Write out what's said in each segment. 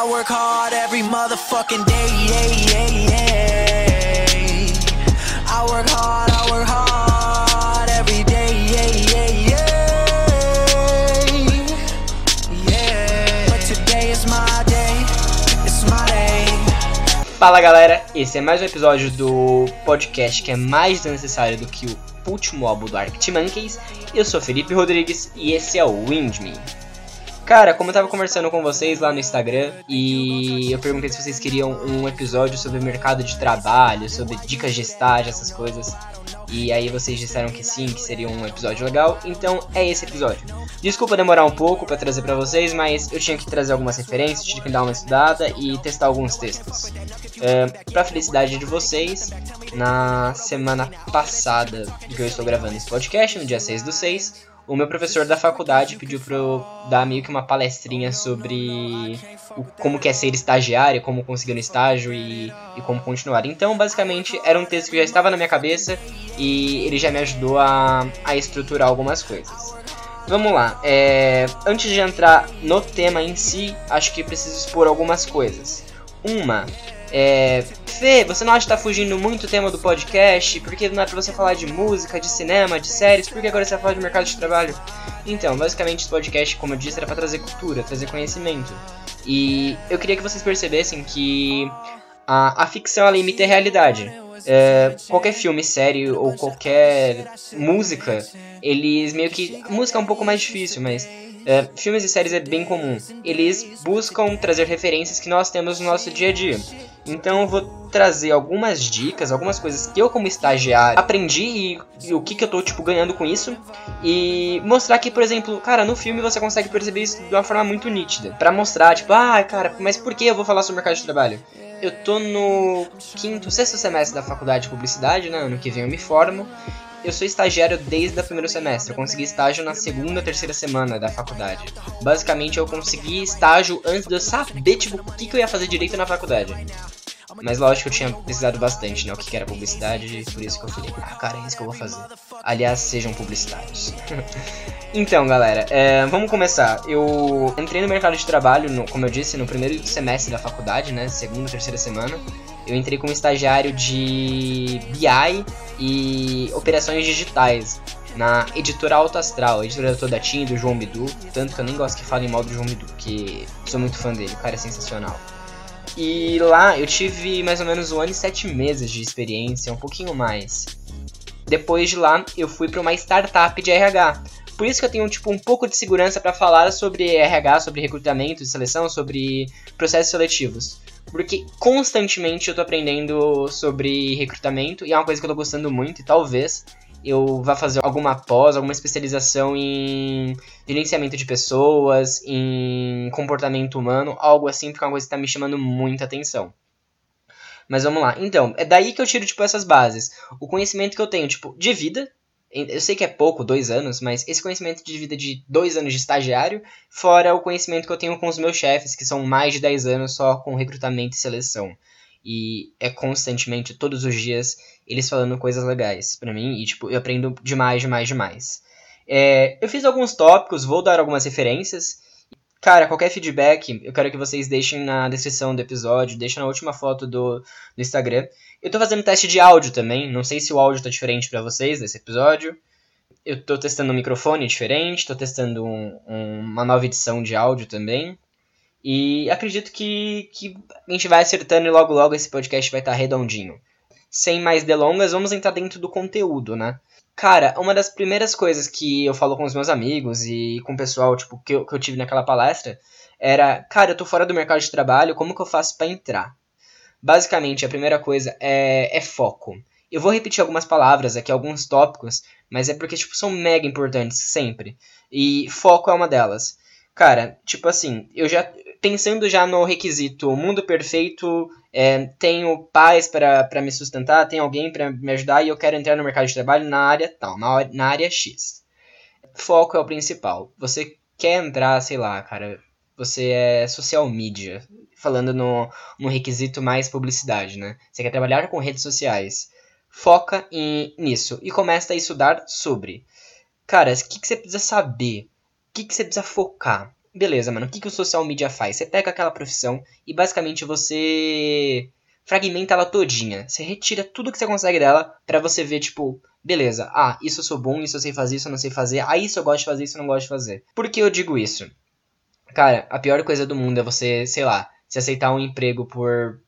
I work hard every motherfucking day, yeah, yeah, yeah. I work hard, I work hard every day, yeah, yeah, yeah. Yeah. But today is my day, it's my day. Fala galera, esse é mais um episódio do podcast que é mais necessário do que o último álbum do Arctic Monkeys. Eu sou Felipe Rodrigues e esse é o Wind Me. Cara, como eu tava conversando com vocês lá no Instagram e eu perguntei se vocês queriam um episódio sobre mercado de trabalho, sobre dicas de estágio, essas coisas. E aí vocês disseram que sim, que seria um episódio legal, então é esse episódio. Desculpa demorar um pouco para trazer para vocês, mas eu tinha que trazer algumas referências, tinha que dar uma estudada e testar alguns textos. Uh, pra felicidade de vocês, na semana passada que eu estou gravando esse podcast, no dia 6 do 6, o meu professor da faculdade pediu para eu dar meio que uma palestrinha sobre o, como que é ser estagiário, como conseguir um estágio e, e, como continuar. Então, basicamente, era um texto que já estava na minha cabeça e ele já me ajudou a, a estruturar algumas coisas. Vamos lá, é, antes de entrar no tema em si, acho que preciso expor algumas coisas. Uma, é, Fê, você não acha que tá fugindo muito o tema do podcast? Porque não é pra você falar de música, de cinema, de séries, por que agora você vai falar de mercado de trabalho? Então, basicamente esse podcast, como eu disse, era pra trazer cultura, trazer conhecimento. E eu queria que vocês percebessem que a, a ficção ela imita a realidade. É, qualquer filme, série ou qualquer música, eles meio que. Música é um pouco mais difícil, mas é, filmes e séries é bem comum. Eles buscam trazer referências que nós temos no nosso dia a dia. Então eu vou trazer algumas dicas, algumas coisas que eu como estagiário aprendi e, e, o que, que eu tô tipo ganhando com isso e mostrar que, por exemplo, cara, no filme você consegue perceber isso de uma forma muito nítida, para mostrar tipo, ah, cara, mas por que eu vou falar sobre mercado de trabalho? Eu tô no quinto, sexto semestre da faculdade de publicidade, né? Ano que vem eu me formo eu sou estagiário desde o primeiro semestre. Eu consegui estágio na segunda, terceira semana da faculdade. Basicamente, eu consegui estágio antes de eu saber, tipo, o que, que eu ia fazer direito na faculdade. Mas lógico eu tinha precisado bastante, né? O que era publicidade, por isso que eu falei, ah, cara, é isso que eu vou fazer. Aliás, sejam publicitários. então, galera, é, vamos começar. Eu entrei no mercado de trabalho, no, como eu disse, no primeiro semestre da faculdade, né? Segunda, terceira semana. Eu entrei como estagiário de BI e operações digitais na editora Alto Astral, editora toda TIM, do João Bidu. Tanto que eu nem gosto que falem mal do João Bidu, porque sou muito fã dele, o cara é sensacional. E lá eu tive mais ou menos um ano e sete meses de experiência, um pouquinho mais. Depois de lá, eu fui para uma startup de RH. Por isso que eu tenho tipo um pouco de segurança para falar sobre RH, sobre recrutamento e seleção, sobre processos seletivos. Porque constantemente eu tô aprendendo sobre recrutamento e é uma coisa que eu tô gostando muito e talvez eu vá fazer alguma pós, alguma especialização em gerenciamento de pessoas, em comportamento humano, algo assim, porque é uma coisa que tá me chamando muita atenção. Mas vamos lá. Então, é daí que eu tiro, tipo, essas bases. O conhecimento que eu tenho, tipo, de vida. Eu sei que é pouco, dois anos, mas esse conhecimento de vida de dois anos de estagiário, fora o conhecimento que eu tenho com os meus chefes, que são mais de 10 anos só com recrutamento e seleção. E é constantemente, todos os dias, eles falando coisas legais para mim. E, tipo, eu aprendo demais, demais, demais. É, eu fiz alguns tópicos, vou dar algumas referências. Cara, qualquer feedback, eu quero que vocês deixem na descrição do episódio, deixem na última foto do, do Instagram. Eu tô fazendo teste de áudio também, não sei se o áudio tá diferente para vocês nesse episódio. Eu tô testando um microfone diferente, tô testando um, um, uma nova edição de áudio também. E acredito que, que a gente vai acertando e logo logo esse podcast vai estar tá redondinho. Sem mais delongas, vamos entrar dentro do conteúdo, né? Cara, uma das primeiras coisas que eu falo com os meus amigos e com o pessoal, tipo, que eu, que eu tive naquela palestra, era, cara, eu tô fora do mercado de trabalho, como que eu faço para entrar? Basicamente, a primeira coisa é, é foco. Eu vou repetir algumas palavras aqui, alguns tópicos, mas é porque, tipo, são mega importantes sempre. E foco é uma delas. Cara, tipo assim, eu já pensando já no requisito mundo perfeito, é, tenho pais para me sustentar, tenho alguém para me ajudar e eu quero entrar no mercado de trabalho na área tal, na, na área X. Foco é o principal. Você quer entrar, sei lá, cara, você é social media, falando no, no requisito mais publicidade, né? Você quer trabalhar com redes sociais. Foca em, nisso e começa a estudar sobre. Cara, o que, que você precisa saber? O que, que você precisa focar? Beleza, mano. O que, que o social media faz? Você pega aquela profissão e basicamente você fragmenta ela todinha. Você retira tudo que você consegue dela para você ver, tipo, beleza, ah, isso eu sou bom, isso eu sei fazer, isso eu não sei fazer, ah, isso eu gosto de fazer, isso eu não gosto de fazer. Por que eu digo isso? Cara, a pior coisa do mundo é você, sei lá, se aceitar um emprego por.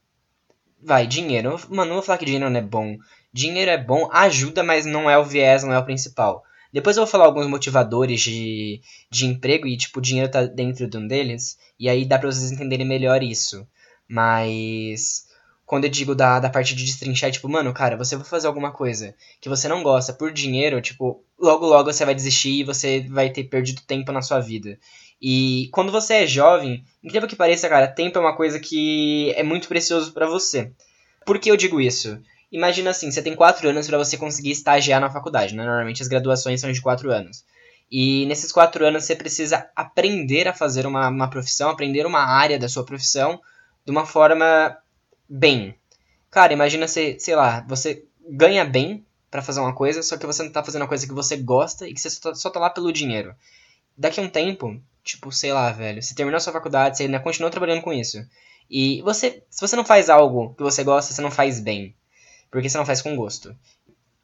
Vai, dinheiro. Mano, não vou falar que dinheiro não é bom. Dinheiro é bom, ajuda, mas não é o viés, não é o principal. Depois eu vou falar alguns motivadores de, de emprego e, tipo, o dinheiro tá dentro de um deles. E aí dá pra vocês entenderem melhor isso. Mas. Quando eu digo da, da parte de destrinchar, é tipo, mano, cara, você vai fazer alguma coisa que você não gosta por dinheiro, tipo, logo logo você vai desistir e você vai ter perdido tempo na sua vida. E quando você é jovem, incrível que pareça, cara, tempo é uma coisa que é muito precioso para você. Por que eu digo isso? Imagina assim, você tem 4 anos para você conseguir estagiar na faculdade, né? Normalmente as graduações são de 4 anos. E nesses 4 anos você precisa aprender a fazer uma, uma profissão, aprender uma área da sua profissão de uma forma bem. Cara, imagina você, sei lá, você ganha bem para fazer uma coisa, só que você não tá fazendo uma coisa que você gosta e que você só tá, só tá lá pelo dinheiro. Daqui a um tempo, tipo, sei lá, velho, você terminou sua faculdade, você ainda continua trabalhando com isso. E você, se você não faz algo que você gosta, você não faz bem porque você não faz com gosto.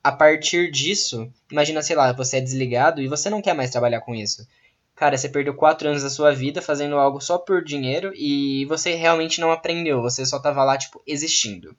A partir disso, imagina, sei lá, você é desligado e você não quer mais trabalhar com isso. Cara, você perdeu 4 anos da sua vida fazendo algo só por dinheiro e você realmente não aprendeu, você só tava lá, tipo, existindo.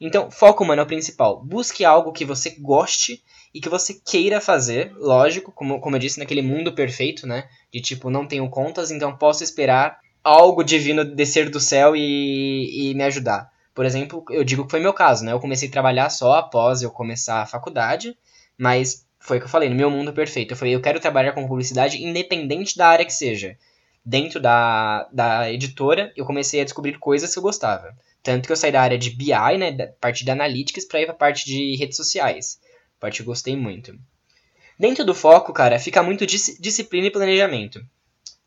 Então, foco, mano, é o principal. Busque algo que você goste e que você queira fazer, lógico, como, como eu disse, naquele mundo perfeito, né? De tipo, não tenho contas, então posso esperar algo divino descer do céu e, e me ajudar. Por exemplo, eu digo que foi meu caso, né? Eu comecei a trabalhar só após eu começar a faculdade, mas foi o que eu falei, no meu mundo perfeito. Eu falei, eu quero trabalhar com publicidade independente da área que seja. Dentro da, da editora, eu comecei a descobrir coisas que eu gostava. Tanto que eu saí da área de BI, né, da parte de analytics, para ir pra parte de redes sociais. Parte que eu gostei muito. Dentro do foco, cara, fica muito dis disciplina e planejamento.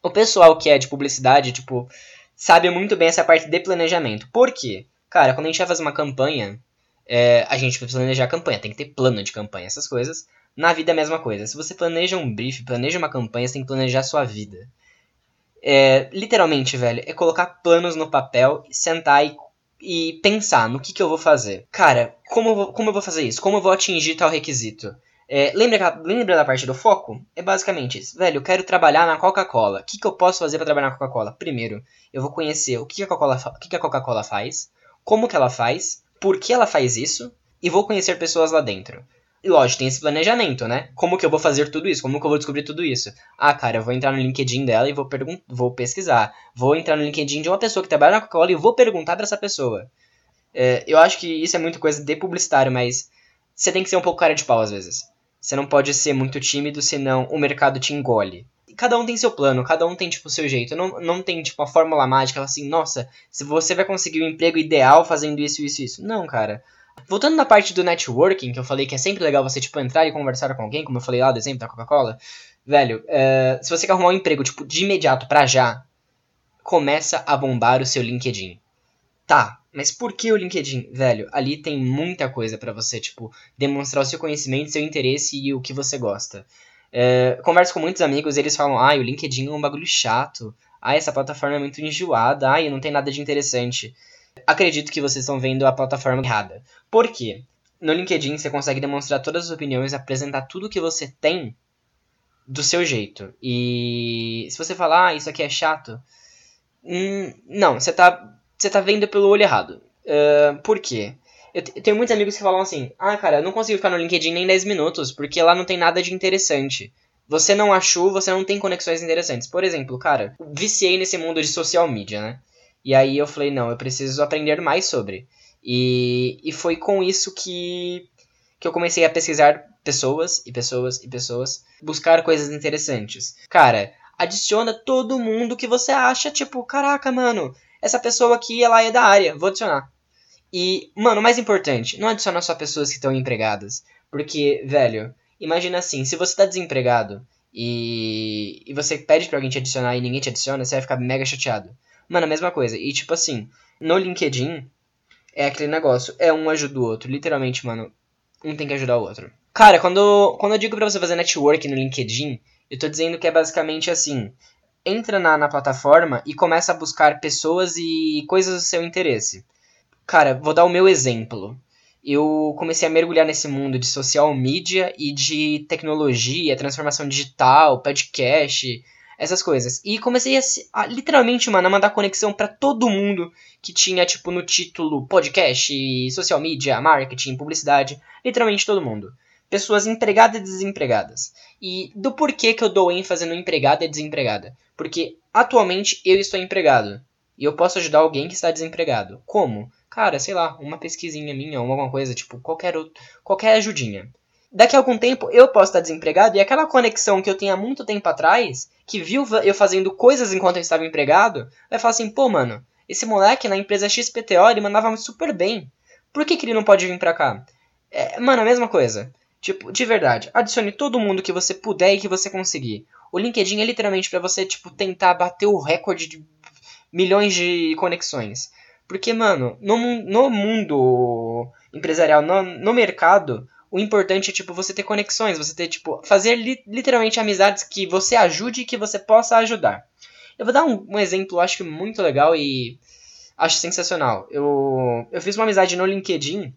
O pessoal que é de publicidade, tipo, sabe muito bem essa parte de planejamento. Por quê? Cara, quando a gente vai fazer uma campanha, é, a gente precisa planejar a campanha, tem que ter plano de campanha, essas coisas. Na vida é a mesma coisa. Se você planeja um brief, planeja uma campanha, você tem que planejar a sua vida. É, literalmente, velho, é colocar planos no papel, sentar e, e pensar no que, que eu vou fazer. Cara, como eu vou, como eu vou fazer isso? Como eu vou atingir tal requisito? É, lembra, lembra da parte do foco? É basicamente isso. Velho, eu quero trabalhar na Coca-Cola. O que, que eu posso fazer para trabalhar na Coca-Cola? Primeiro, eu vou conhecer o que a Coca-Cola que a Coca faz como que ela faz, por que ela faz isso, e vou conhecer pessoas lá dentro. E lógico, tem esse planejamento, né? Como que eu vou fazer tudo isso? Como que eu vou descobrir tudo isso? Ah, cara, eu vou entrar no LinkedIn dela e vou, vou pesquisar. Vou entrar no LinkedIn de uma pessoa que trabalha na Coca-Cola e vou perguntar para essa pessoa. É, eu acho que isso é muito coisa de publicitário, mas você tem que ser um pouco cara de pau às vezes. Você não pode ser muito tímido, senão o mercado te engole cada um tem seu plano, cada um tem, tipo, seu jeito. Não, não tem, tipo, uma fórmula mágica, assim, nossa, se você vai conseguir o um emprego ideal fazendo isso, isso, isso. Não, cara. Voltando na parte do networking, que eu falei que é sempre legal você, tipo, entrar e conversar com alguém, como eu falei lá do exemplo da Coca-Cola. Velho, uh, se você quer arrumar um emprego, tipo, de imediato para já, começa a bombar o seu LinkedIn. Tá, mas por que o LinkedIn? Velho, ali tem muita coisa para você, tipo, demonstrar o seu conhecimento, seu interesse e o que você gosta. É, converso com muitos amigos eles falam: ai, o LinkedIn é um bagulho chato. Ai, essa plataforma é muito enjoada. Ai, não tem nada de interessante. Acredito que vocês estão vendo a plataforma errada. Por quê? No LinkedIn você consegue demonstrar todas as opiniões, apresentar tudo que você tem do seu jeito. E se você falar, ah, isso aqui é chato. Hum, não, você tá, você tá vendo pelo olho errado. Uh, por quê? Eu, tenho muitos amigos que falam assim: ah, cara, eu não consigo ficar no LinkedIn nem 10 minutos, porque lá não tem nada de interessante. Você não achou, você não tem conexões interessantes. Por exemplo, cara, viciei nesse mundo de social media, né? E aí eu falei: não, eu preciso aprender mais sobre. E, e foi com isso que, que eu comecei a pesquisar pessoas e pessoas e pessoas, buscar coisas interessantes. Cara, adiciona todo mundo que você acha, tipo, caraca, mano, essa pessoa aqui, ela é da área, vou adicionar. E, mano, o mais importante, não adiciona só pessoas que estão empregadas. Porque, velho, imagina assim, se você tá desempregado e, e você pede pra alguém te adicionar e ninguém te adiciona, você vai ficar mega chateado. Mano, a mesma coisa. E tipo assim, no LinkedIn é aquele negócio, é um ajuda o outro. Literalmente, mano, um tem que ajudar o outro. Cara, quando, quando eu digo pra você fazer network no LinkedIn, eu tô dizendo que é basicamente assim. entra na, na plataforma e começa a buscar pessoas e coisas do seu interesse. Cara, vou dar o meu exemplo. Eu comecei a mergulhar nesse mundo de social media e de tecnologia, transformação digital, podcast, essas coisas. E comecei a, a literalmente, mano, a mandar conexão para todo mundo que tinha, tipo, no título podcast, social media, marketing, publicidade. Literalmente todo mundo. Pessoas empregadas e desempregadas. E do porquê que eu dou ênfase no empregada e desempregada? Porque atualmente eu estou empregado. E eu posso ajudar alguém que está desempregado. Como? Cara, sei lá, uma pesquisinha minha, ou alguma coisa, tipo, qualquer, outro, qualquer ajudinha. Daqui a algum tempo eu posso estar desempregado e aquela conexão que eu tenho há muito tempo atrás, que viu eu fazendo coisas enquanto eu estava empregado, vai falar assim, pô, mano, esse moleque na empresa XPTO ele mandava super bem. Por que, que ele não pode vir pra cá? É, mano, a mesma coisa. Tipo, de verdade, adicione todo mundo que você puder e que você conseguir. O LinkedIn é literalmente para você, tipo, tentar bater o recorde de milhões de conexões. Porque, mano, no, no mundo empresarial, no, no mercado, o importante é, tipo, você ter conexões, você ter, tipo, fazer li literalmente amizades que você ajude e que você possa ajudar. Eu vou dar um, um exemplo, acho que muito legal e acho sensacional. Eu, eu fiz uma amizade no LinkedIn,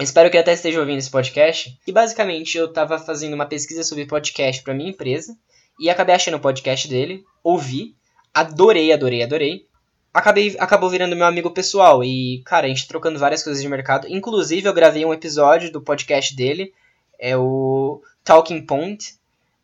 espero que até esteja ouvindo esse podcast, e basicamente eu tava fazendo uma pesquisa sobre podcast para minha empresa, e acabei achando o podcast dele, ouvi, adorei, adorei, adorei acabei, acabou virando meu amigo pessoal. E, cara, a gente trocando várias coisas de mercado. Inclusive, eu gravei um episódio do podcast dele, é o Talking Point.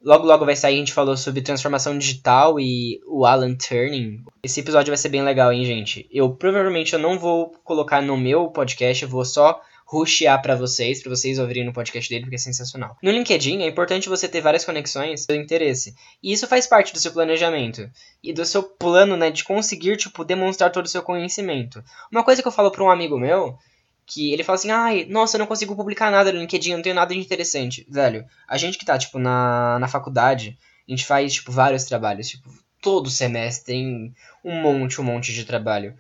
Logo, logo vai sair, a gente falou sobre transformação digital e o Alan Turning. Esse episódio vai ser bem legal, hein, gente? Eu provavelmente eu não vou colocar no meu podcast, eu vou só rushear para vocês, para vocês ouvirem no podcast dele, porque é sensacional. No LinkedIn é importante você ter várias conexões do interesse. E isso faz parte do seu planejamento e do seu plano, né, de conseguir tipo demonstrar todo o seu conhecimento. Uma coisa que eu falo para um amigo meu, que ele fala assim: "Ai, nossa, eu não consigo publicar nada no LinkedIn, eu não tenho nada de interessante". Velho, a gente que tá tipo na na faculdade, a gente faz tipo vários trabalhos, tipo todo semestre tem um monte, um monte de trabalho.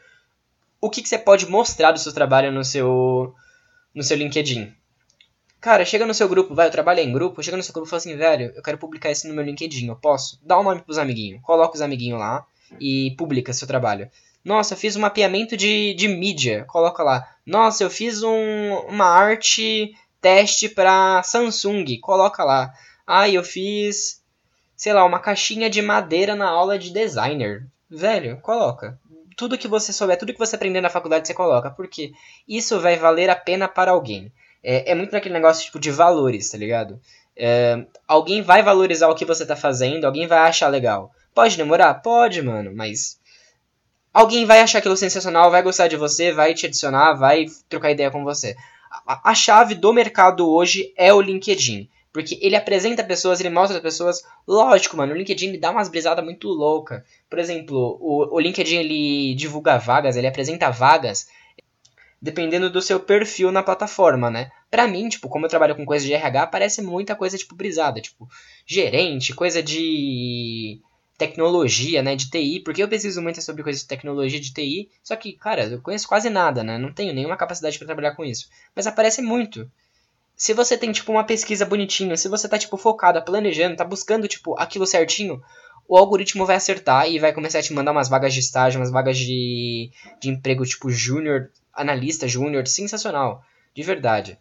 O que, que você pode mostrar do seu trabalho no seu no seu LinkedIn. Cara, chega no seu grupo, vai, eu trabalho em grupo, chega no seu grupo e fala assim, velho, eu quero publicar isso no meu LinkedIn, eu posso? Dá o um nome pros amiguinhos, coloca os amiguinhos lá e publica seu trabalho. Nossa, eu fiz um mapeamento de, de mídia, coloca lá. Nossa, eu fiz um, uma arte teste para Samsung, coloca lá. Ah, eu fiz, sei lá, uma caixinha de madeira na aula de designer. Velho, coloca tudo que você souber, tudo que você aprender na faculdade, você coloca. Porque isso vai valer a pena para alguém. É, é muito naquele negócio tipo de valores, tá ligado? É, alguém vai valorizar o que você tá fazendo, alguém vai achar legal. Pode demorar? Pode, mano, mas. Alguém vai achar aquilo sensacional, vai gostar de você, vai te adicionar, vai trocar ideia com você. A, a chave do mercado hoje é o LinkedIn. Porque ele apresenta pessoas, ele mostra as pessoas. Lógico, mano, o LinkedIn ele dá umas brisadas muito louca. Por exemplo, o, o LinkedIn ele divulga vagas, ele apresenta vagas dependendo do seu perfil na plataforma, né? Pra mim, tipo, como eu trabalho com coisa de RH, parece muita coisa, tipo, brisada. Tipo, gerente, coisa de tecnologia, né? De TI, porque eu preciso muito sobre coisas de tecnologia de TI. Só que, cara, eu conheço quase nada, né? Não tenho nenhuma capacidade para trabalhar com isso. Mas aparece muito se você tem, tipo, uma pesquisa bonitinha, se você tá, tipo, focado, planejando, tá buscando, tipo, aquilo certinho, o algoritmo vai acertar e vai começar a te mandar umas vagas de estágio, umas vagas de, de emprego, tipo, júnior, analista júnior, sensacional. De verdade.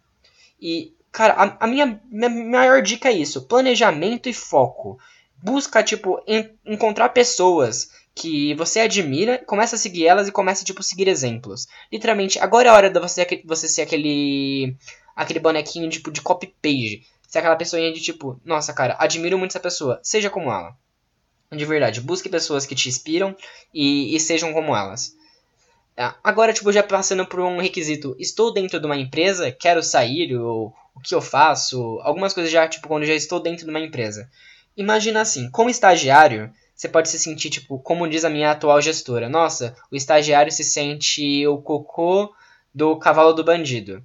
E, cara, a, a minha, minha maior dica é isso: planejamento e foco. Busca, tipo, en encontrar pessoas que você admira, começa a seguir elas e começa, tipo, a seguir exemplos. Literalmente, agora é a hora de você, você ser aquele aquele bonequinho tipo de copy page. Se é aquela pessoa de tipo, nossa cara, admiro muito essa pessoa, seja como ela. De verdade, busque pessoas que te inspiram e, e sejam como elas. É, agora, tipo, já passando por um requisito, estou dentro de uma empresa, quero sair, ou o que eu faço, algumas coisas já, tipo, quando já estou dentro de uma empresa. Imagina assim, como estagiário, você pode se sentir, tipo, como diz a minha atual gestora, nossa, o estagiário se sente o cocô do cavalo do bandido.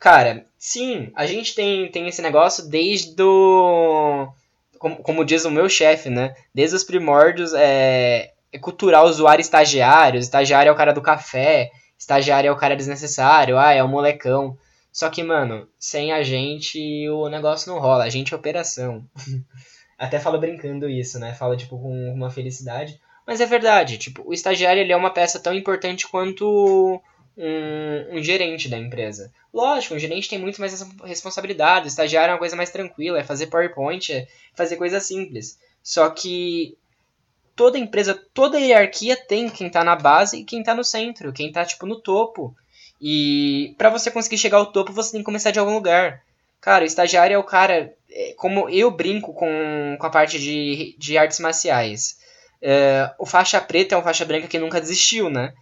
Cara, sim, a gente tem, tem esse negócio desde do. Como, como diz o meu chefe, né? Desde os primórdios é, é cultural usuário estagiário, estagiário é o cara do café, estagiário é o cara desnecessário, ah, é o molecão. Só que, mano, sem a gente o negócio não rola, a gente é operação. Até fala brincando isso, né? Fala, tipo, com uma felicidade. Mas é verdade, tipo, o estagiário ele é uma peça tão importante quanto um, um, gerente da empresa. Lógico, um gerente tem muito mais responsabilidade, o estagiário é uma coisa mais tranquila, é fazer PowerPoint, é fazer coisas simples. Só que toda empresa, toda hierarquia tem quem está na base e quem está no centro, quem está tipo no topo. E para você conseguir chegar ao topo, você tem que começar de algum lugar. Cara, o estagiário é o cara, é, como eu brinco com, com a parte de, de artes marciais. É, o faixa preta é um faixa branca que nunca desistiu, né?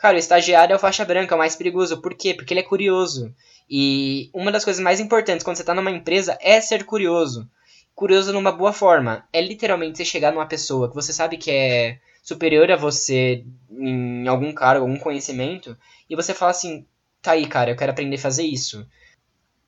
Cara, o estagiário é o faixa branca, é o mais perigoso. Por quê? Porque ele é curioso. E uma das coisas mais importantes quando você está numa empresa é ser curioso. Curioso numa boa forma. É literalmente você chegar numa pessoa que você sabe que é superior a você em algum cargo, algum conhecimento, e você fala assim: tá aí, cara, eu quero aprender a fazer isso.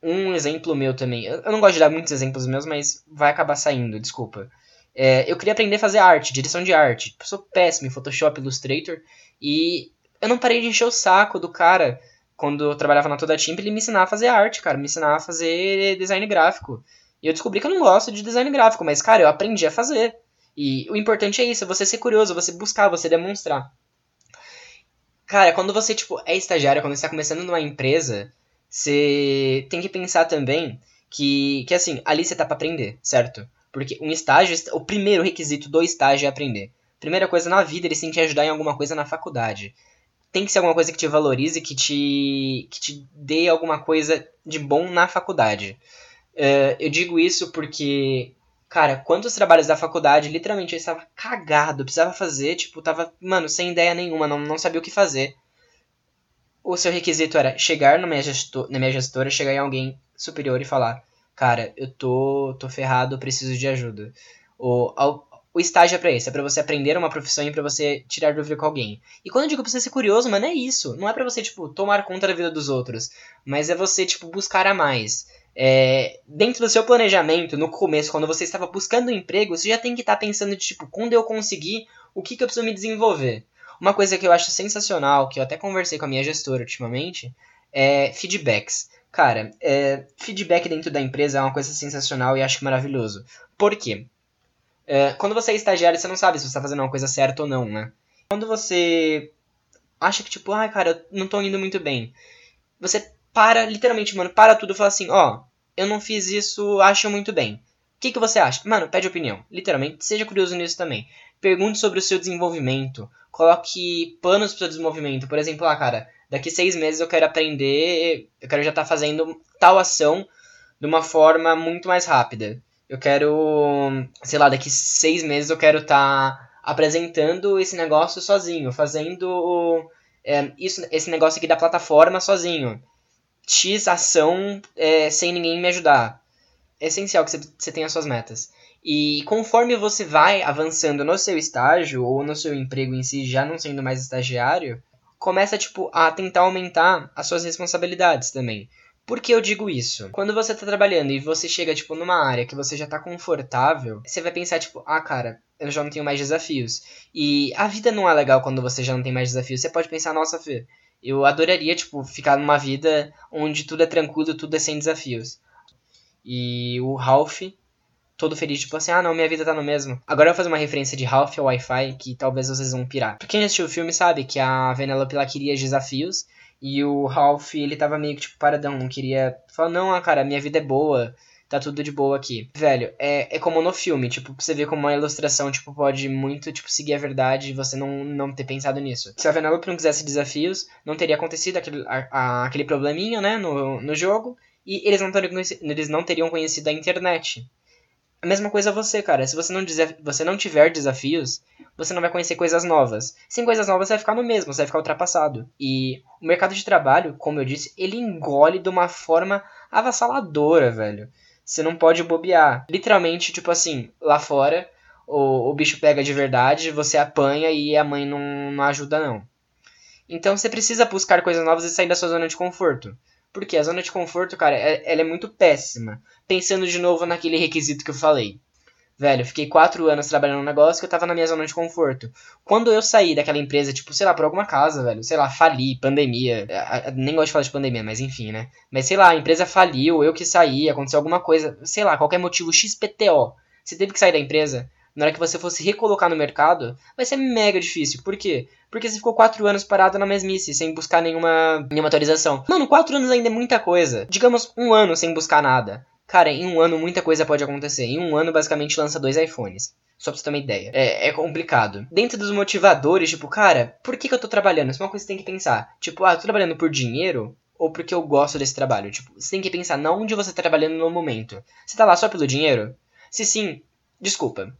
Um exemplo meu também. Eu não gosto de dar muitos exemplos meus, mas vai acabar saindo, desculpa. É, eu queria aprender a fazer arte, direção de arte. Eu sou péssimo em Photoshop, Illustrator, e eu não parei de encher o saco do cara quando eu trabalhava na Toda Team, ele me ensinar a fazer arte, cara, me ensinar a fazer design gráfico. E eu descobri que eu não gosto de design gráfico, mas, cara, eu aprendi a fazer. E o importante é isso, você ser curioso, você buscar, você demonstrar. Cara, quando você, tipo, é estagiário, quando você tá começando numa empresa, você tem que pensar também que, que assim, ali você tá pra aprender, certo? Porque um estágio, o primeiro requisito do estágio é aprender. Primeira coisa na vida, eles têm que te ajudar em alguma coisa na faculdade tem que ser alguma coisa que te valorize, que te, que te dê alguma coisa de bom na faculdade. Uh, eu digo isso porque, cara, quantos trabalhos da faculdade, literalmente, eu estava cagado, precisava fazer, tipo, tava, mano, sem ideia nenhuma, não, não sabia o que fazer. O seu requisito era chegar na minha, gestor, na minha gestora, chegar em alguém superior e falar, cara, eu tô, tô ferrado, preciso de ajuda. Ou, o estágio é pra isso, é pra você aprender uma profissão e pra você tirar dúvida com alguém. E quando eu digo pra você ser curioso, mano, é isso. Não é pra você, tipo, tomar conta da vida dos outros. Mas é você, tipo, buscar a mais. É, dentro do seu planejamento, no começo, quando você estava buscando um emprego, você já tem que estar tá pensando de, tipo, quando eu conseguir, o que, que eu preciso me desenvolver. Uma coisa que eu acho sensacional, que eu até conversei com a minha gestora ultimamente, é feedbacks. Cara, é, feedback dentro da empresa é uma coisa sensacional e acho maravilhoso. Por quê? É, quando você é estagiário, você não sabe se você tá fazendo uma coisa certa ou não, né? Quando você acha que, tipo, ai, ah, cara, eu não tô indo muito bem. Você para, literalmente, mano, para tudo e fala assim, ó, oh, eu não fiz isso, acho muito bem. O que, que você acha? Mano, pede opinião. Literalmente, seja curioso nisso também. Pergunte sobre o seu desenvolvimento. Coloque planos pro seu desenvolvimento. Por exemplo, ah, cara, daqui seis meses eu quero aprender, eu quero já estar tá fazendo tal ação de uma forma muito mais rápida. Eu quero, sei lá, daqui seis meses eu quero estar tá apresentando esse negócio sozinho, fazendo é, isso, esse negócio aqui da plataforma sozinho. X ação é, sem ninguém me ajudar. É essencial que você, tenha suas metas. E conforme você vai avançando no seu estágio ou no seu emprego em si, já não sendo mais estagiário, começa tipo a tentar aumentar as suas responsabilidades também. Por que eu digo isso? Quando você tá trabalhando e você chega, tipo, numa área que você já tá confortável, você vai pensar, tipo, ah, cara, eu já não tenho mais desafios. E a vida não é legal quando você já não tem mais desafios. Você pode pensar, nossa, Fê, eu adoraria, tipo, ficar numa vida onde tudo é tranquilo, tudo é sem desafios. E o Ralph, todo feliz, tipo assim, ah, não, minha vida tá no mesmo. Agora eu vou fazer uma referência de Ralph ao Wi-Fi que talvez vocês vão pirar. Pra quem assistiu o filme sabe que a Vanellope lá queria desafios e o Ralph, ele tava meio que, tipo, paradão, não queria... Falar, não, ah, cara, minha vida é boa, tá tudo de boa aqui. Velho, é, é como no filme, tipo, você vê como uma ilustração, tipo, pode muito, tipo, seguir a verdade e você não, não ter pensado nisso. Se a Vanellope não quisesse desafios, não teria acontecido aquele, a, a, aquele probleminha, né, no, no jogo, e eles não, teriam, eles não teriam conhecido a internet. A mesma coisa você, cara. Se você não, você não tiver desafios, você não vai conhecer coisas novas. Sem coisas novas, você vai ficar no mesmo, você vai ficar ultrapassado. E o mercado de trabalho, como eu disse, ele engole de uma forma avassaladora, velho. Você não pode bobear. Literalmente, tipo assim, lá fora, o, o bicho pega de verdade, você apanha e a mãe não, não ajuda, não. Então você precisa buscar coisas novas e sair da sua zona de conforto. Porque a zona de conforto, cara, é, ela é muito péssima. Pensando de novo naquele requisito que eu falei. Velho, eu fiquei quatro anos trabalhando num negócio que eu tava na minha zona de conforto. Quando eu saí daquela empresa, tipo, sei lá, por alguma casa, velho, sei lá, fali, pandemia. Nem gosto de falar de pandemia, mas enfim, né? Mas sei lá, a empresa faliu, eu que saí, aconteceu alguma coisa, sei lá, qualquer motivo XPTO. você teve que sair da empresa, na hora que você fosse recolocar no mercado, vai ser mega difícil. Por quê? Porque você ficou quatro anos parado na mesmice, sem buscar nenhuma, nenhuma atualização. Mano, quatro anos ainda é muita coisa. Digamos, um ano sem buscar nada. Cara, em um ano muita coisa pode acontecer. Em um ano, basicamente, lança dois iPhones. Só pra você ter uma ideia. É, é complicado. Dentro dos motivadores, tipo, cara, por que, que eu tô trabalhando? Isso é uma coisa que você tem que pensar. Tipo, ah, eu tô trabalhando por dinheiro ou porque eu gosto desse trabalho? Tipo, você tem que pensar não onde você tá trabalhando no momento. Você tá lá só pelo dinheiro? Se sim, desculpa.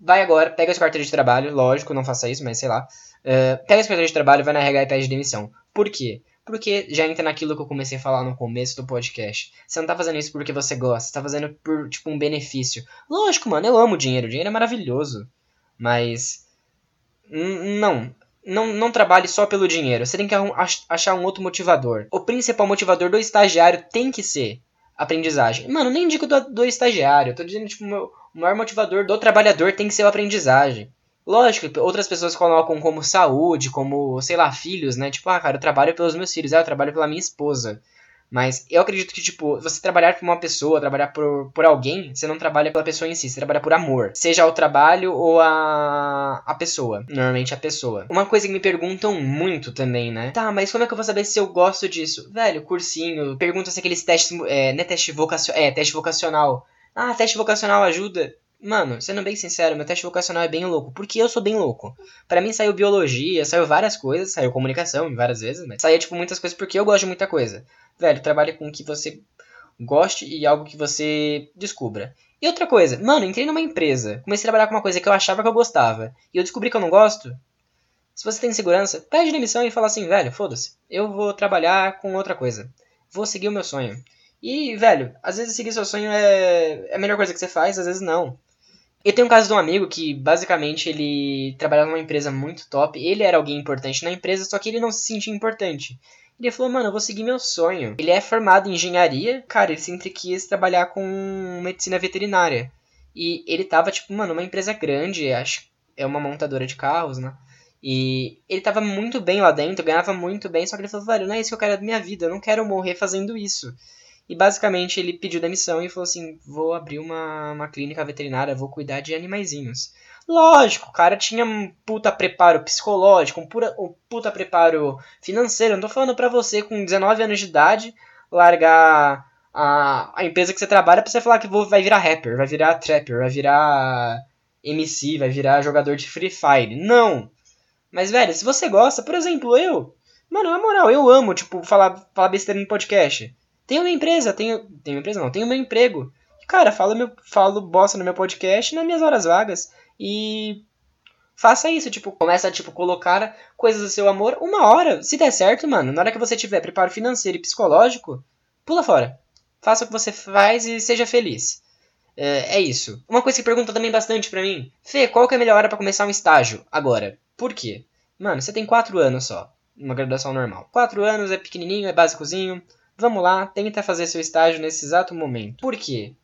Vai agora, pega esse carteira de trabalho, lógico, não faça isso, mas sei lá. Uh, pega esse carteira de trabalho, vai na RH e pede demissão. Por quê? Porque já entra naquilo que eu comecei a falar no começo do podcast. Você não tá fazendo isso porque você gosta, você tá fazendo por, tipo, um benefício. Lógico, mano, eu amo dinheiro, o dinheiro é maravilhoso. Mas. Não. Não, não trabalhe só pelo dinheiro. Você tem que achar um outro motivador. O principal motivador do estagiário tem que ser aprendizagem. Mano, nem digo do, do estagiário. Eu tô dizendo, tipo, o maior motivador do trabalhador tem que ser a aprendizagem. Lógico, outras pessoas colocam como saúde, como, sei lá, filhos, né? Tipo, ah, cara, eu trabalho pelos meus filhos, ah, eu trabalho pela minha esposa. Mas eu acredito que, tipo, você trabalhar por uma pessoa, trabalhar por, por alguém, você não trabalha pela pessoa em si, você trabalha por amor. Seja o trabalho ou a, a pessoa. Normalmente a pessoa. Uma coisa que me perguntam muito também, né? Tá, mas como é que eu vou saber se eu gosto disso? Velho, cursinho, pergunta se aqueles testes. É, não é teste vocacional. É, teste vocacional. Ah, teste vocacional ajuda. Mano, sendo bem sincero, meu teste vocacional é bem louco. Porque eu sou bem louco. Para mim saiu biologia, saiu várias coisas, saiu comunicação várias vezes, mas saiu tipo muitas coisas porque eu gosto de muita coisa. Velho, trabalhe com o que você goste e algo que você descubra. E outra coisa, mano, entrei numa empresa, comecei a trabalhar com uma coisa que eu achava que eu gostava, e eu descobri que eu não gosto. Se você tem segurança, pede demissão e fala assim, velho, foda-se, eu vou trabalhar com outra coisa. Vou seguir o meu sonho. E, velho, às vezes seguir seu sonho é, é a melhor coisa que você faz, às vezes não. Eu tenho um caso de um amigo que, basicamente, ele trabalhava numa empresa muito top. Ele era alguém importante na empresa, só que ele não se sentia importante. Ele falou, mano, eu vou seguir meu sonho. Ele é formado em engenharia, cara, ele sempre quis trabalhar com medicina veterinária. E ele tava, tipo, mano, uma empresa grande, acho é uma montadora de carros, né? E ele tava muito bem lá dentro, ganhava muito bem, só que ele falou, velho, não é isso que eu quero da minha vida, eu não quero morrer fazendo isso. E basicamente ele pediu demissão e falou assim: vou abrir uma, uma clínica veterinária, vou cuidar de animaizinhos. Lógico, o cara tinha um puta preparo psicológico, um, pura, um puta preparo financeiro. Não tô falando pra você com 19 anos de idade largar a, a empresa que você trabalha pra você falar que vou, vai virar rapper, vai virar trapper, vai virar MC, vai virar jogador de Free Fire. Não! Mas, velho, se você gosta, por exemplo, eu. Mano, na moral, eu amo, tipo, falar, falar besteira no podcast. Tenho uma empresa, tenho. Tenho uma empresa não, tenho meu emprego. Cara, falo, meu, falo bosta no meu podcast nas minhas horas vagas. E faça isso, tipo, começa a tipo, colocar coisas do seu amor uma hora. Se der certo, mano, na hora que você tiver preparo financeiro e psicológico, pula fora. Faça o que você faz e seja feliz. É, é isso. Uma coisa que pergunta também bastante pra mim: Fê, qual que é a melhor hora para começar um estágio? Agora. Por quê? Mano, você tem 4 anos só. Uma graduação normal. 4 anos é pequenininho, é básicozinho. Vamos lá, tenta fazer seu estágio nesse exato momento. Por quê?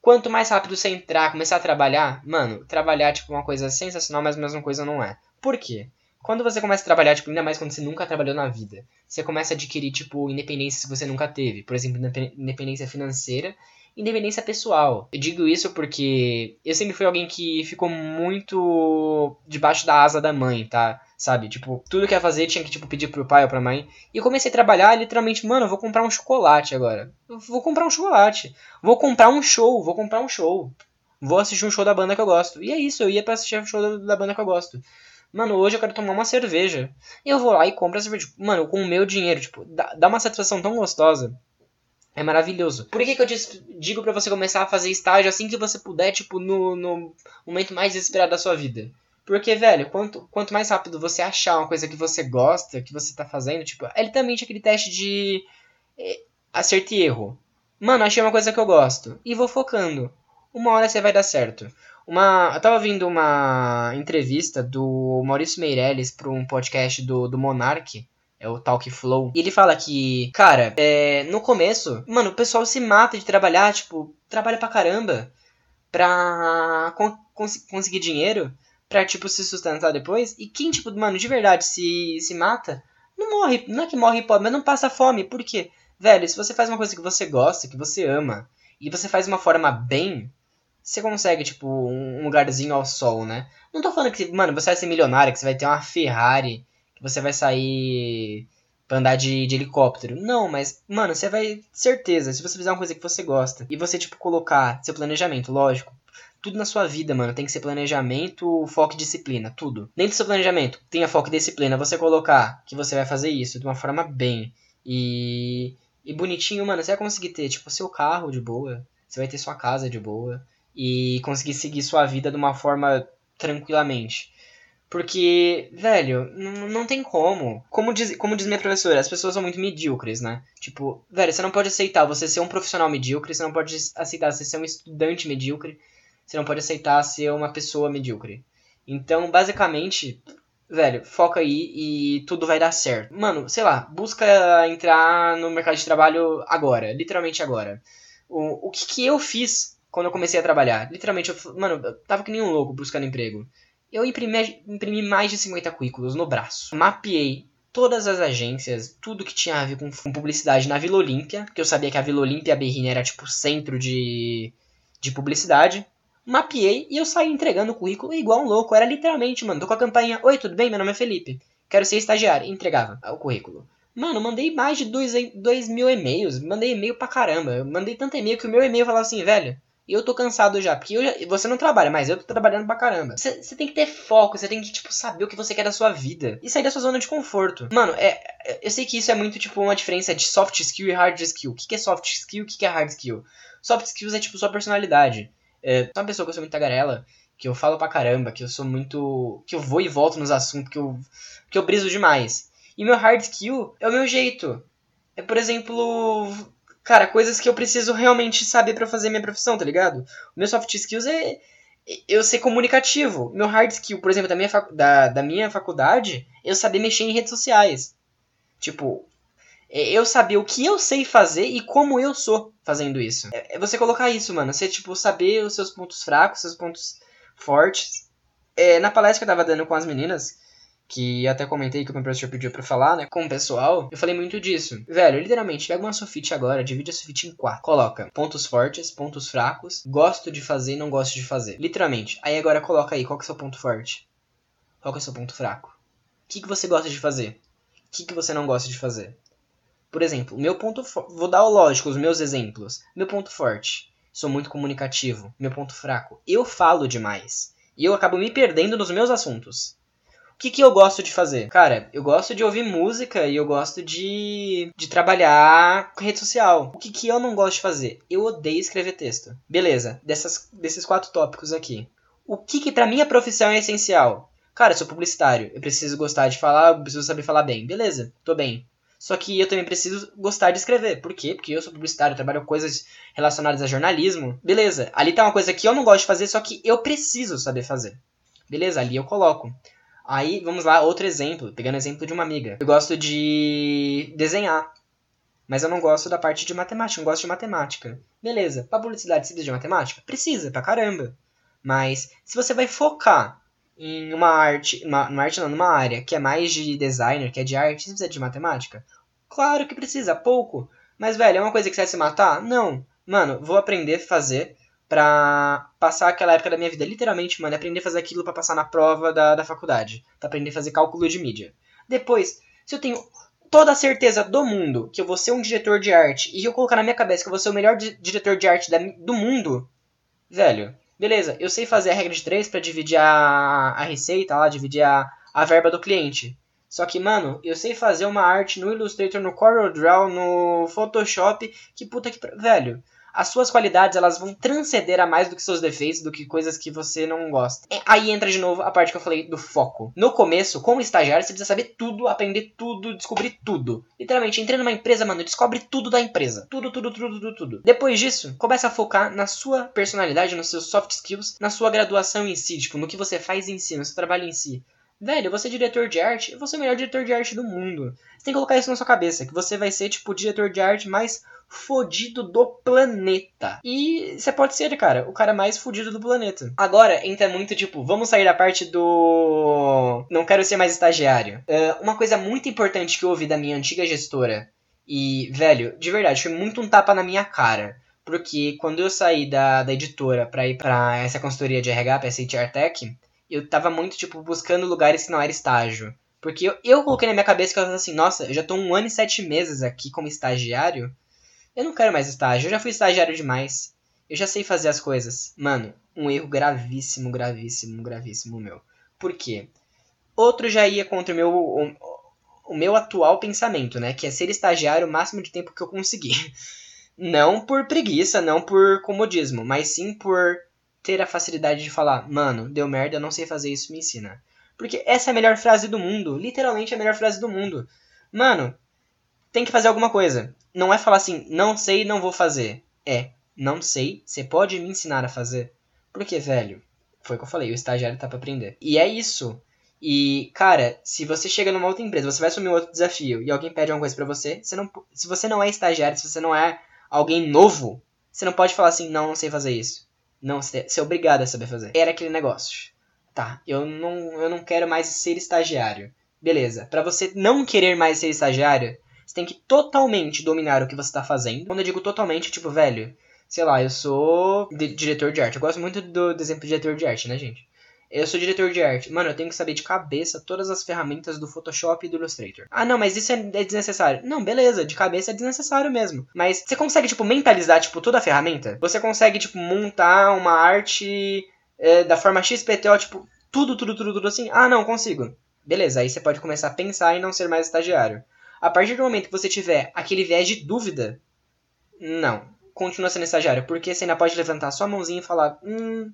Quanto mais rápido você entrar, começar a trabalhar, mano, trabalhar tipo uma coisa sensacional, mas a mesma coisa não é. Por quê? Quando você começa a trabalhar, tipo, ainda mais quando você nunca trabalhou na vida, você começa a adquirir, tipo, independência que você nunca teve. Por exemplo, independência financeira independência pessoal. Eu digo isso porque eu sempre fui alguém que ficou muito debaixo da asa da mãe, tá? Sabe? Tipo, tudo que ia fazer tinha que, tipo, pedir pro pai ou pra mãe. E eu comecei a trabalhar literalmente, mano, eu vou comprar um chocolate agora. Eu vou comprar um chocolate. Vou comprar um show, vou comprar um show. Vou assistir um show da banda que eu gosto. E é isso, eu ia pra assistir um show da banda que eu gosto. Mano, hoje eu quero tomar uma cerveja. Eu vou lá e compro a cerveja. Mano, com o meu dinheiro, tipo, dá uma satisfação tão gostosa. É maravilhoso. Por que, que eu digo para você começar a fazer estágio assim que você puder, tipo, no, no momento mais desesperado da sua vida? Porque, velho, quanto, quanto mais rápido você achar uma coisa que você gosta, que você tá fazendo, tipo, é literalmente aquele teste de acerto e erro. Mano, achei uma coisa que eu gosto. E vou focando. Uma hora você vai dar certo. Uma, eu tava vendo uma entrevista do Maurício Meirelles para um podcast do, do Monark. É o Talk Flow. E ele fala que, cara, é, no começo, mano, o pessoal se mata de trabalhar, tipo, trabalha pra caramba pra con cons conseguir dinheiro, pra, tipo, se sustentar depois. E quem, tipo, mano, de verdade se, se mata, não morre, não é que morre pobre, mas não passa fome. Por quê? Velho, se você faz uma coisa que você gosta, que você ama, e você faz uma forma bem, você consegue, tipo, um lugarzinho ao sol, né? Não tô falando que, mano, você vai ser milionário, que você vai ter uma Ferrari, você vai sair pra andar de, de helicóptero. Não, mas, mano, você vai. Certeza, se você fizer uma coisa que você gosta e você, tipo, colocar seu planejamento, lógico. Tudo na sua vida, mano, tem que ser planejamento, foco e disciplina, tudo. Dentro do seu planejamento, tenha foco e disciplina, você colocar que você vai fazer isso de uma forma bem e, e bonitinho, mano, você vai conseguir ter, tipo, seu carro de boa, você vai ter sua casa de boa e conseguir seguir sua vida de uma forma tranquilamente. Porque, velho, não tem como. Como diz, como diz minha professora, as pessoas são muito medíocres, né? Tipo, velho, você não pode aceitar você ser um profissional medíocre, você não pode aceitar você ser um estudante medíocre, você não pode aceitar ser uma pessoa medíocre. Então, basicamente, velho, foca aí e tudo vai dar certo. Mano, sei lá, busca entrar no mercado de trabalho agora, literalmente agora. O, o que, que eu fiz quando eu comecei a trabalhar? Literalmente, eu, mano, eu tava que nem um louco buscando emprego. Eu imprimi, imprimi mais de 50 currículos no braço. Mapeei todas as agências, tudo que tinha a ver com, com publicidade na Vila Olímpia, que eu sabia que a Vila Olímpia Berrina era tipo centro de, de publicidade. Mapeei e eu saí entregando o currículo igual um louco. Era literalmente, mano, tô com a campainha: Oi, tudo bem? Meu nome é Felipe. Quero ser estagiário. Entregava o currículo. Mano, mandei mais de 2 mil e-mails. Mandei e-mail pra caramba. Eu mandei tanto e-mail que o meu e-mail falava assim, velho. E eu tô cansado já, porque já, você não trabalha, mas eu tô trabalhando pra caramba. Você tem que ter foco, você tem que, tipo, saber o que você quer da sua vida. E sair da sua zona de conforto. Mano, é, é eu sei que isso é muito, tipo, uma diferença de soft skill e hard skill. O que, que é soft skill e o que, que é hard skill? Soft skills é, tipo, sua personalidade. É, sou uma pessoa que eu sou muito tagarela, que eu falo pra caramba, que eu sou muito... que eu vou e volto nos assuntos, que eu, que eu briso demais. E meu hard skill é o meu jeito. É, por exemplo, cara, coisas que eu preciso realmente saber para fazer minha profissão, tá ligado? O meu soft skills é eu ser comunicativo. Meu hard skill, por exemplo, da minha, da, da minha faculdade, eu saber mexer em redes sociais. Tipo, é, eu saber o que eu sei fazer e como eu sou fazendo isso. É, é você colocar isso, mano. Você, tipo, saber os seus pontos fracos, seus pontos fortes. É, na palestra que eu tava dando com as meninas, que até comentei que o meu professor pediu pra falar, né, com o pessoal, eu falei muito disso. Velho, literalmente, pega uma sulfite agora, divide a sulfite em quatro. Coloca pontos fortes, pontos fracos, gosto de fazer e não gosto de fazer. Literalmente. Aí agora coloca aí, qual que é o seu ponto forte? Qual que é o seu ponto fraco? O que, que você gosta de fazer? O que, que você não gosta de fazer? Por exemplo, meu ponto vou dar o lógico, os meus exemplos. Meu ponto forte, sou muito comunicativo. Meu ponto fraco, eu falo demais. E eu acabo me perdendo nos meus assuntos. O que, que eu gosto de fazer? Cara, eu gosto de ouvir música e eu gosto de, de trabalhar com rede social. O que, que eu não gosto de fazer? Eu odeio escrever texto. Beleza, dessas, desses quatro tópicos aqui. O que, que pra minha profissão é essencial? Cara, eu sou publicitário, eu preciso gostar de falar, eu preciso saber falar bem. Beleza, tô bem. Só que eu também preciso gostar de escrever. Por quê? Porque eu sou publicitário, trabalho com coisas relacionadas a jornalismo. Beleza, ali tá uma coisa que eu não gosto de fazer, só que eu preciso saber fazer. Beleza, ali eu coloco. Aí, vamos lá, outro exemplo, pegando exemplo de uma amiga. Eu gosto de desenhar, mas eu não gosto da parte de matemática, não gosto de matemática. Beleza, pra publicidade precisa de matemática? Precisa, pra caramba. Mas, se você vai focar em uma arte, uma, uma arte não, numa área que é mais de designer, que é de arte, você precisa de matemática? Claro que precisa, pouco. Mas, velho, é uma coisa que você vai se matar? Não. Mano, vou aprender a fazer pra passar aquela época da minha vida. Literalmente, mano, aprender a fazer aquilo para passar na prova da, da faculdade. Pra aprender a fazer cálculo de mídia. Depois, se eu tenho toda a certeza do mundo que eu vou ser um diretor de arte e eu colocar na minha cabeça que eu vou ser o melhor di diretor de arte da, do mundo, velho, beleza, eu sei fazer a regra de três para dividir a, a receita lá, dividir a, a verba do cliente. Só que, mano, eu sei fazer uma arte no Illustrator, no CorelDRAW, no Photoshop, que puta que... Velho, as suas qualidades elas vão transcender a mais do que seus defeitos, do que coisas que você não gosta. E aí entra de novo a parte que eu falei do foco. No começo, como estagiário, você precisa saber tudo, aprender tudo, descobrir tudo. Literalmente, entrei numa empresa, mano, descobre tudo da empresa. Tudo, tudo, tudo, tudo, tudo. Depois disso, começa a focar na sua personalidade, nos seus soft skills, na sua graduação em si, tipo, no que você faz em si, no seu trabalho em si. Velho, você é diretor de arte, vou ser o melhor diretor de arte do mundo. Você tem que colocar isso na sua cabeça, que você vai ser, tipo, o diretor de arte mais fodido do planeta. E você pode ser, cara, o cara mais fodido do planeta. Agora, entra muito, tipo, vamos sair da parte do. Não quero ser mais estagiário. Uh, uma coisa muito importante que eu ouvi da minha antiga gestora, e, velho, de verdade, foi muito um tapa na minha cara. Porque quando eu saí da, da editora pra ir pra essa consultoria de RH, pra essa HR Tech, eu tava muito, tipo, buscando lugares que não era estágio. Porque eu, eu coloquei na minha cabeça que eu tava assim, nossa, eu já tô um ano e sete meses aqui como estagiário. Eu não quero mais estágio, eu já fui estagiário demais. Eu já sei fazer as coisas. Mano, um erro gravíssimo, gravíssimo, gravíssimo meu. Por quê? Outro já ia contra o meu, o, o meu atual pensamento, né? Que é ser estagiário o máximo de tempo que eu conseguir. Não por preguiça, não por comodismo, mas sim por ter a facilidade de falar, mano, deu merda, eu não sei fazer isso, me ensina. Porque essa é a melhor frase do mundo, literalmente a melhor frase do mundo. Mano, tem que fazer alguma coisa. Não é falar assim, não sei, não vou fazer. É, não sei, você pode me ensinar a fazer. Porque, velho, foi o que eu falei, o estagiário tá pra aprender. E é isso. E, cara, se você chega numa outra empresa, você vai assumir um outro desafio e alguém pede uma coisa para você, você não, se você não é estagiário, se você não é alguém novo, você não pode falar assim, não, não sei fazer isso. Não, você é obrigado a saber fazer. Era aquele negócio. Tá, eu não, eu não quero mais ser estagiário. Beleza, para você não querer mais ser estagiário, você tem que totalmente dominar o que você tá fazendo. Quando eu digo totalmente, tipo, velho, sei lá, eu sou diretor de arte. Eu gosto muito do, do exemplo de diretor de arte, né, gente? Eu sou diretor de arte. Mano, eu tenho que saber de cabeça todas as ferramentas do Photoshop e do Illustrator. Ah, não, mas isso é, é desnecessário. Não, beleza, de cabeça é desnecessário mesmo. Mas você consegue, tipo, mentalizar, tipo, toda a ferramenta? Você consegue, tipo, montar uma arte é, da forma XPTO, tipo, tudo, tudo, tudo, tudo assim? Ah, não, consigo. Beleza, aí você pode começar a pensar em não ser mais estagiário. A partir do momento que você tiver aquele viés de dúvida, não, continua sendo estagiário, porque você ainda pode levantar sua mãozinha e falar, hum,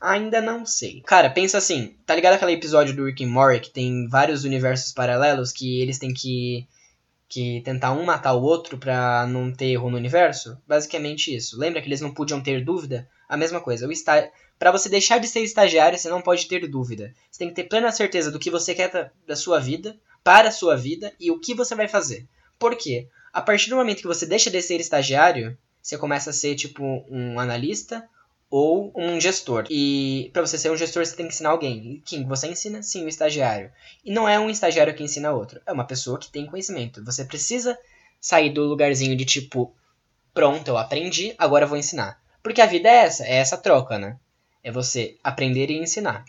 Ainda não sei. Cara, pensa assim, tá ligado aquele episódio do Rick and Morty que tem vários universos paralelos que eles têm que que tentar um matar o outro pra não ter erro no universo? Basicamente isso. Lembra que eles não podiam ter dúvida? A mesma coisa. O. Para você deixar de ser estagiário, você não pode ter dúvida. Você tem que ter plena certeza do que você quer da sua vida, para a sua vida e o que você vai fazer. Por quê? A partir do momento que você deixa de ser estagiário, você começa a ser tipo um analista, ou um gestor. E para você ser um gestor, você tem que ensinar alguém. Quem você ensina? Sim, o estagiário. E não é um estagiário que ensina outro, é uma pessoa que tem conhecimento. Você precisa sair do lugarzinho de tipo, pronto, eu aprendi, agora eu vou ensinar. Porque a vida é essa, é essa troca, né? É você aprender e ensinar.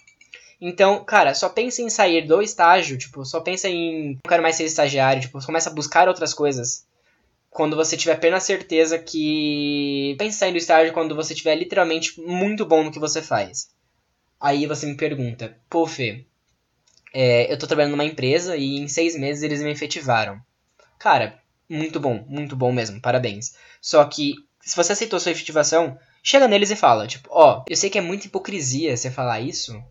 Então, cara, só pensa em sair do estágio, tipo, só pensa em não quero mais ser estagiário, tipo, começa a buscar outras coisas quando você tiver plena certeza que. Pensar no estágio quando você tiver literalmente muito bom no que você faz. Aí você me pergunta, pô, Fê, é, eu tô trabalhando numa empresa e em seis meses eles me efetivaram. Cara, muito bom, muito bom mesmo, parabéns. Só que, se você aceitou sua efetivação, chega neles e fala, tipo, ó, eu sei que é muita hipocrisia você falar isso,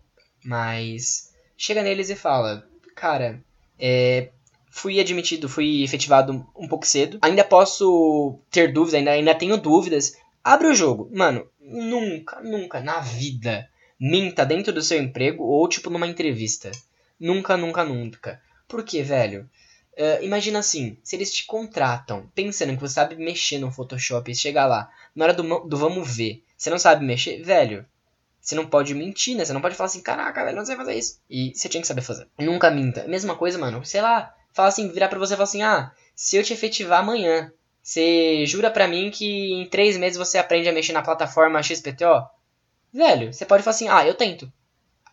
mas chega neles e fala, cara, é, fui admitido, fui efetivado um pouco cedo. Ainda posso ter dúvidas, ainda, ainda tenho dúvidas. Abre o jogo. Mano, nunca, nunca na vida minta dentro do seu emprego ou tipo numa entrevista. Nunca, nunca, nunca. Por quê, velho? Uh, imagina assim, se eles te contratam pensando que você sabe mexer no Photoshop e chegar lá, na hora do, do vamos ver, você não sabe mexer, velho, você não pode mentir, né? Você não pode falar assim, caraca, velho, não sei fazer isso. E você tinha que saber fazer. Nunca minta. Mesma coisa, mano, sei lá, fala assim, virar para você e falar assim: "Ah, se eu te efetivar amanhã, você jura para mim que em três meses você aprende a mexer na plataforma XPTO?" Velho, você pode falar assim: "Ah, eu tento.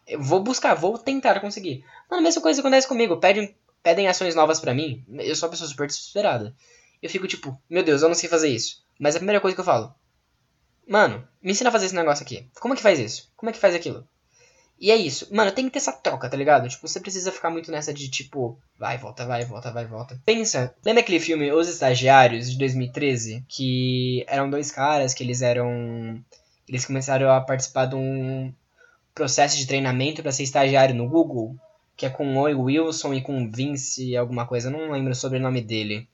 Eu vou buscar, vou tentar conseguir." Mano, a mesma coisa acontece comigo. Pedem, pedem ações novas para mim. Eu sou uma pessoa super desesperada. Eu fico tipo, meu Deus, eu não sei fazer isso. Mas a primeira coisa que eu falo, mano, me ensina a fazer esse negócio aqui. Como é que faz isso? Como é que faz aquilo? E é isso. Mano, tem que ter essa troca, tá ligado? Tipo, você precisa ficar muito nessa de tipo, vai, volta, vai, volta, vai, volta. Pensa, lembra aquele filme Os Estagiários de 2013? Que eram dois caras que eles eram. Eles começaram a participar de um processo de treinamento para ser estagiário no Google. Que é com o Wilson e com Vince, alguma coisa, não lembro o sobrenome dele.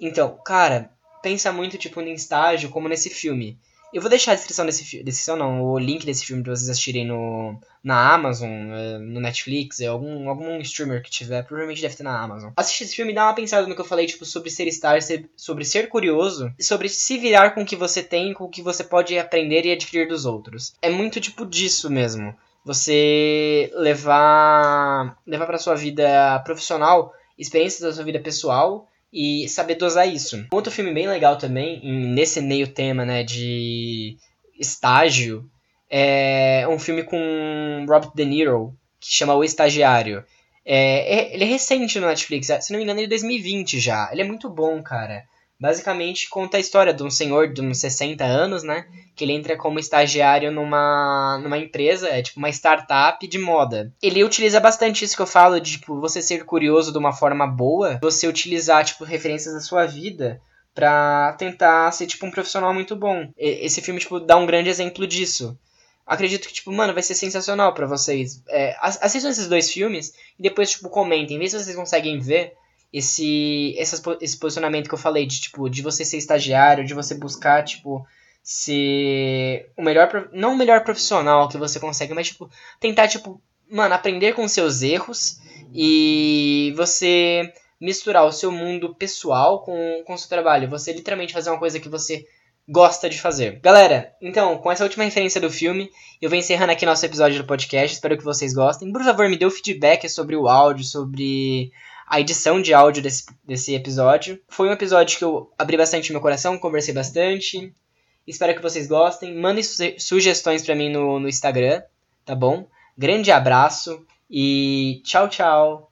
Então, cara, pensa muito tipo em estágio como nesse filme. Eu vou deixar a descrição desse descrição não, o link desse filme pra vocês assistirem no, na Amazon, eh, no Netflix, algum, algum streamer que tiver, provavelmente deve ter na Amazon. Assiste esse filme e dá uma pensada no que eu falei, tipo, sobre ser estar, sobre ser curioso, e sobre se virar com o que você tem, com o que você pode aprender e adquirir dos outros. É muito tipo disso mesmo. Você levar levar para sua vida profissional experiências da sua vida pessoal e saber dosar isso. Outro filme bem legal também, nesse meio tema, né, de estágio, é um filme com Robert De Niro, que chama O Estagiário. É, é, ele é recente no Netflix, se não me engano, ele é de 2020 já. Ele é muito bom, cara. Basicamente conta a história de um senhor de uns 60 anos, né? Que ele entra como estagiário numa, numa empresa, é tipo uma startup de moda. Ele utiliza bastante isso que eu falo, de tipo, você ser curioso de uma forma boa, você utilizar, tipo, referências da sua vida pra tentar ser, tipo, um profissional muito bom. E, esse filme, tipo, dá um grande exemplo disso acredito que, tipo, mano, vai ser sensacional para vocês. É, assistam esses dois filmes e depois, tipo, comentem. Vê se vocês conseguem ver esse, esse posicionamento que eu falei, de, tipo, de você ser estagiário, de você buscar, tipo, ser o melhor, não o melhor profissional que você consegue, mas, tipo, tentar, tipo, mano, aprender com seus erros e você misturar o seu mundo pessoal com, com o seu trabalho. Você literalmente fazer uma coisa que você gosta de fazer. Galera, então, com essa última referência do filme, eu vou encerrando aqui nosso episódio do podcast. Espero que vocês gostem. Por favor, me dê o feedback sobre o áudio, sobre a edição de áudio desse, desse episódio. Foi um episódio que eu abri bastante meu coração, conversei bastante. Espero que vocês gostem. Mandem su sugestões para mim no, no Instagram, tá bom? Grande abraço e tchau, tchau.